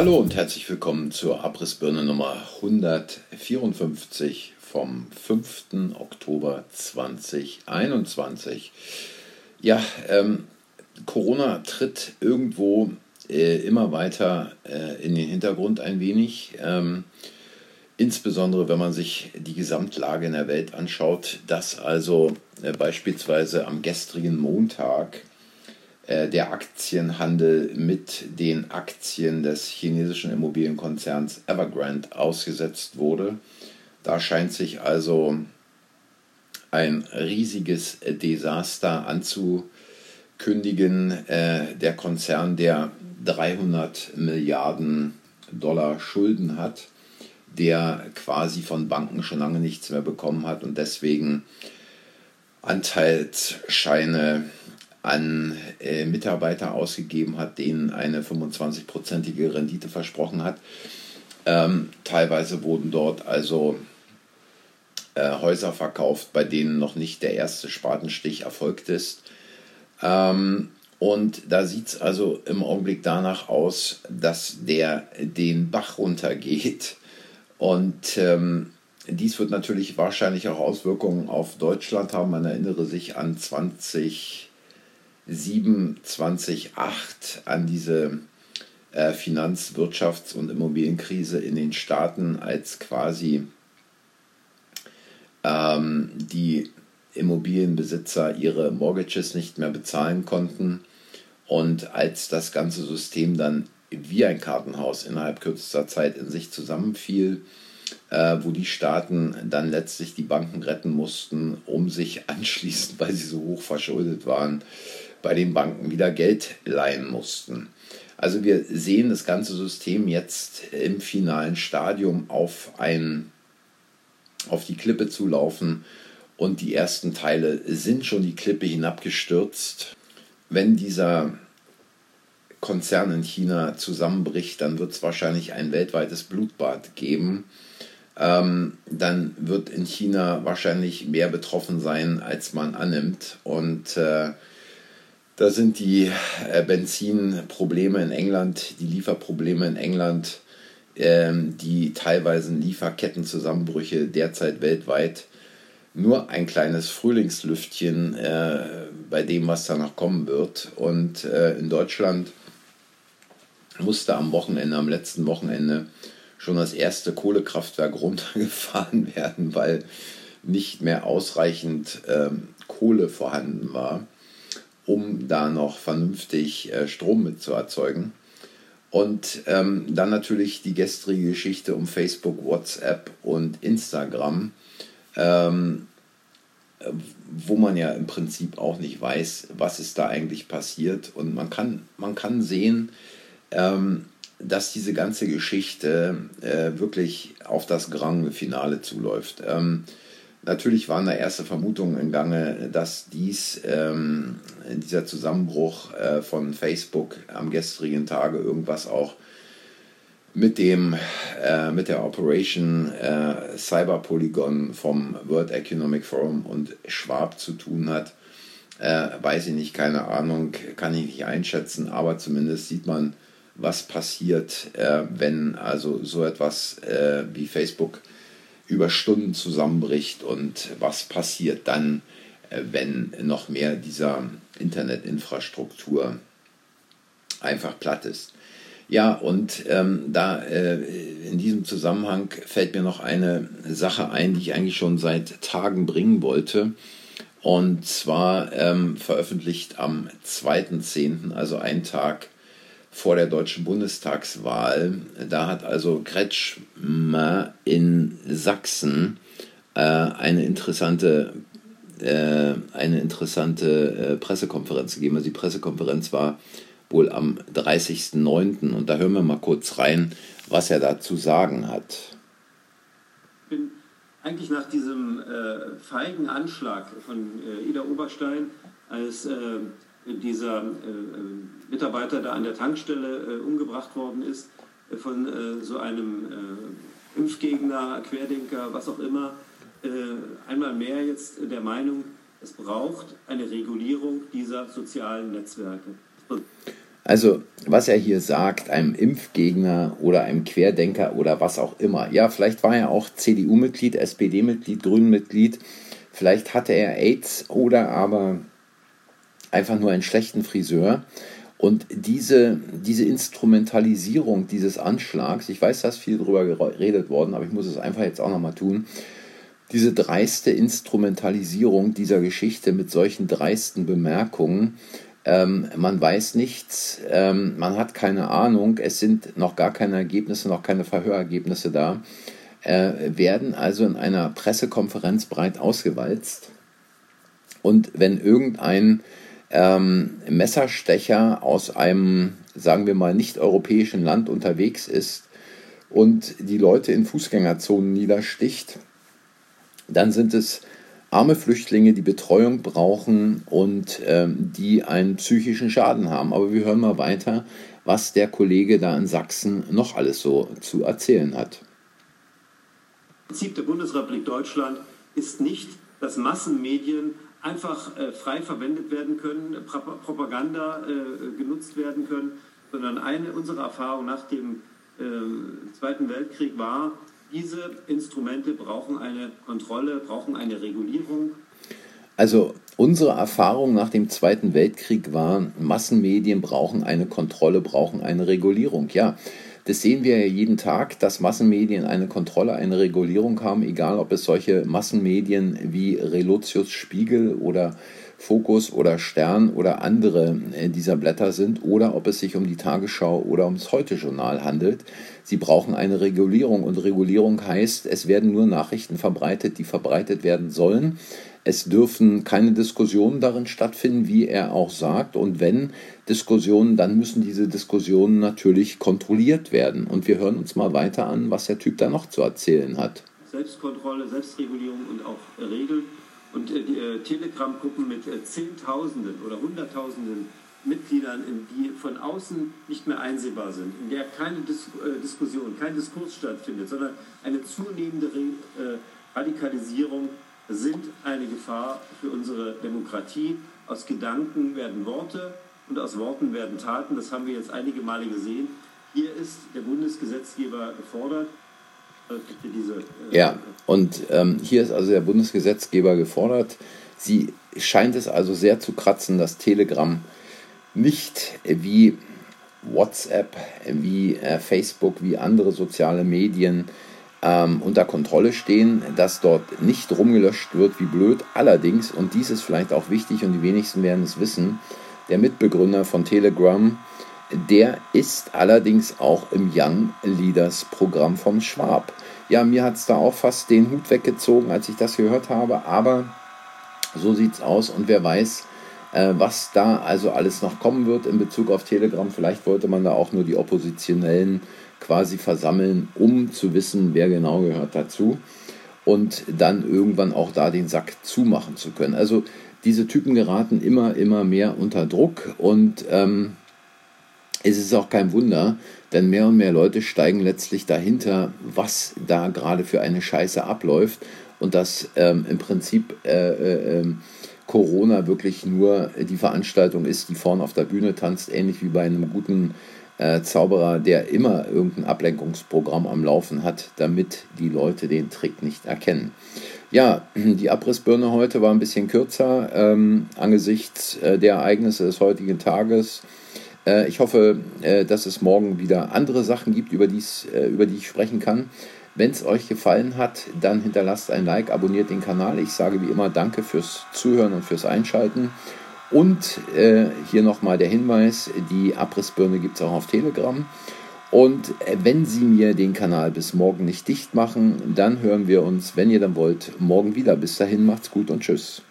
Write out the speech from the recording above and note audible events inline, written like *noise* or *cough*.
Hallo und herzlich willkommen zur Abrissbirne Nummer 154 vom 5. Oktober 2021. Ja, ähm, Corona tritt irgendwo äh, immer weiter äh, in den Hintergrund ein wenig. Ähm, insbesondere wenn man sich die Gesamtlage in der Welt anschaut, dass also äh, beispielsweise am gestrigen Montag der Aktienhandel mit den Aktien des chinesischen Immobilienkonzerns Evergrande ausgesetzt wurde. Da scheint sich also ein riesiges Desaster anzukündigen. Äh, der Konzern, der 300 Milliarden Dollar Schulden hat, der quasi von Banken schon lange nichts mehr bekommen hat und deswegen Anteilsscheine an äh, Mitarbeiter ausgegeben hat, denen eine 25-prozentige Rendite versprochen hat. Ähm, teilweise wurden dort also äh, Häuser verkauft, bei denen noch nicht der erste Spatenstich erfolgt ist. Ähm, und da sieht es also im Augenblick danach aus, dass der den Bach runtergeht. Und ähm, dies wird natürlich wahrscheinlich auch Auswirkungen auf Deutschland haben. Man erinnere sich an 20 7, 2008 an diese äh, Finanz-, Wirtschafts- und Immobilienkrise in den Staaten, als quasi ähm, die Immobilienbesitzer ihre Mortgages nicht mehr bezahlen konnten. Und als das ganze System dann wie ein Kartenhaus innerhalb kürzester Zeit in sich zusammenfiel, äh, wo die Staaten dann letztlich die Banken retten mussten, um sich *laughs* anschließend, weil sie so hoch verschuldet waren, bei den Banken wieder Geld leihen mussten. Also wir sehen das ganze System jetzt im finalen Stadium auf, ein, auf die Klippe zu laufen und die ersten Teile sind schon die Klippe hinabgestürzt. Wenn dieser Konzern in China zusammenbricht, dann wird es wahrscheinlich ein weltweites Blutbad geben. Ähm, dann wird in China wahrscheinlich mehr betroffen sein, als man annimmt. Und äh, da sind die äh, Benzinprobleme in England, die Lieferprobleme in England, ähm, die teilweisen Lieferkettenzusammenbrüche derzeit weltweit nur ein kleines Frühlingslüftchen äh, bei dem, was danach kommen wird. Und äh, in Deutschland musste am Wochenende, am letzten Wochenende, schon das erste Kohlekraftwerk *laughs* runtergefahren werden, weil nicht mehr ausreichend ähm, Kohle vorhanden war um da noch vernünftig äh, Strom mit zu erzeugen. Und ähm, dann natürlich die gestrige Geschichte um Facebook, WhatsApp und Instagram, ähm, wo man ja im Prinzip auch nicht weiß, was ist da eigentlich passiert. Und man kann, man kann sehen, ähm, dass diese ganze Geschichte äh, wirklich auf das Grand Finale zuläuft. Natürlich waren da erste Vermutungen in Gange, dass dies, ähm, dieser Zusammenbruch äh, von Facebook am gestrigen Tage irgendwas auch mit dem äh, mit der Operation äh, Cyber Polygon vom World Economic Forum und Schwab zu tun hat. Äh, weiß ich nicht, keine Ahnung, kann ich nicht einschätzen, aber zumindest sieht man, was passiert, äh, wenn also so etwas äh, wie Facebook über Stunden zusammenbricht und was passiert dann, äh, wenn noch mehr dieser Internetinfrastruktur einfach platt ist. Ja, und ähm, da äh, in diesem Zusammenhang fällt mir noch eine Sache ein, die ich eigentlich schon seit Tagen bringen wollte. Und zwar ähm, veröffentlicht am 2.10., also einen Tag vor der deutschen Bundestagswahl. Da hat also Kretschmer in Sachsen äh, eine interessante, äh, eine interessante äh, Pressekonferenz gegeben. Also die Pressekonferenz war wohl am 30.09. Und da hören wir mal kurz rein, was er dazu sagen hat. Ich bin eigentlich nach diesem äh, feigen Anschlag von Ida Oberstein als dieser äh, äh, Mitarbeiter da an der Tankstelle äh, umgebracht worden ist von so einem Impfgegner, Querdenker, was auch immer, einmal mehr jetzt der Meinung, es braucht eine Regulierung dieser sozialen Netzwerke. Also, was er hier sagt, einem Impfgegner oder einem Querdenker oder was auch immer. Ja, vielleicht war er auch CDU-Mitglied, SPD-Mitglied, Grünen-Mitglied. Vielleicht hatte er AIDS oder aber einfach nur einen schlechten Friseur. Und diese, diese Instrumentalisierung dieses Anschlags, ich weiß, da ist viel drüber geredet worden, aber ich muss es einfach jetzt auch nochmal tun. Diese dreiste Instrumentalisierung dieser Geschichte mit solchen dreisten Bemerkungen, ähm, man weiß nichts, ähm, man hat keine Ahnung, es sind noch gar keine Ergebnisse, noch keine Verhörergebnisse da, äh, werden also in einer Pressekonferenz breit ausgewalzt. Und wenn irgendein ähm, Messerstecher aus einem, sagen wir mal, nicht europäischen Land unterwegs ist und die Leute in Fußgängerzonen niedersticht, dann sind es arme Flüchtlinge, die Betreuung brauchen und ähm, die einen psychischen Schaden haben. Aber wir hören mal weiter, was der Kollege da in Sachsen noch alles so zu erzählen hat. Das Prinzip der Bundesrepublik Deutschland ist nicht, dass Massenmedien einfach äh, frei verwendet werden können, Propaganda äh, genutzt werden können, sondern eine unserer Erfahrungen nach dem äh, Zweiten Weltkrieg war, diese Instrumente brauchen eine Kontrolle, brauchen eine Regulierung. Also unsere Erfahrung nach dem Zweiten Weltkrieg war, Massenmedien brauchen eine Kontrolle, brauchen eine Regulierung. Ja, das sehen wir ja jeden Tag, dass Massenmedien eine Kontrolle, eine Regulierung haben, egal ob es solche Massenmedien wie Relotius Spiegel oder Fokus oder Stern oder andere äh, dieser Blätter sind oder ob es sich um die Tagesschau oder ums Heute-Journal handelt. Sie brauchen eine Regulierung und Regulierung heißt, es werden nur Nachrichten verbreitet, die verbreitet werden sollen. Es dürfen keine Diskussionen darin stattfinden, wie er auch sagt. Und wenn Diskussionen, dann müssen diese Diskussionen natürlich kontrolliert werden. Und wir hören uns mal weiter an, was der Typ da noch zu erzählen hat. Selbstkontrolle, Selbstregulierung und auch Regeln. Und äh, äh, Telegram-Gruppen mit äh, Zehntausenden oder Hunderttausenden Mitgliedern, die von außen nicht mehr einsehbar sind, in der keine Dis äh, Diskussion, kein Diskurs stattfindet, sondern eine zunehmende Re äh, Radikalisierung sind eine Gefahr für unsere Demokratie. Aus Gedanken werden Worte und aus Worten werden Taten. Das haben wir jetzt einige Male gesehen. Hier ist der Bundesgesetzgeber gefordert. Äh, diese, äh, ja, und ähm, hier ist also der Bundesgesetzgeber gefordert. Sie scheint es also sehr zu kratzen, dass Telegram nicht wie WhatsApp, wie äh, Facebook, wie andere soziale Medien ähm, unter Kontrolle stehen, dass dort nicht rumgelöscht wird wie blöd. Allerdings, und dies ist vielleicht auch wichtig und die wenigsten werden es wissen, der Mitbegründer von Telegram, der ist allerdings auch im Young Leaders Programm vom Schwab. Ja, mir hat es da auch fast den Hut weggezogen, als ich das gehört habe, aber so sieht es aus und wer weiß, was da also alles noch kommen wird in Bezug auf Telegram. Vielleicht wollte man da auch nur die Oppositionellen quasi versammeln, um zu wissen, wer genau gehört dazu und dann irgendwann auch da den Sack zumachen zu können. Also diese Typen geraten immer, immer mehr unter Druck und ähm, es ist auch kein Wunder, denn mehr und mehr Leute steigen letztlich dahinter, was da gerade für eine Scheiße abläuft und dass ähm, im Prinzip äh, äh, ähm, Corona wirklich nur die Veranstaltung ist, die vorne auf der Bühne tanzt, ähnlich wie bei einem guten äh, Zauberer, der immer irgendein Ablenkungsprogramm am Laufen hat, damit die Leute den Trick nicht erkennen. Ja, *clears throat* die Abrissbirne heute war ein bisschen kürzer ähm, angesichts äh, der Ereignisse des heutigen Tages. Äh, ich hoffe, äh, dass es morgen wieder andere Sachen gibt, über, dies, äh, über die ich sprechen kann. Wenn es euch gefallen hat, dann hinterlasst ein Like, abonniert den Kanal. Ich sage wie immer Danke fürs Zuhören und fürs Einschalten. Und äh, hier nochmal der Hinweis, die Abrissbirne gibt es auch auf Telegram. Und äh, wenn Sie mir den Kanal bis morgen nicht dicht machen, dann hören wir uns, wenn ihr dann wollt, morgen wieder. Bis dahin macht's gut und tschüss.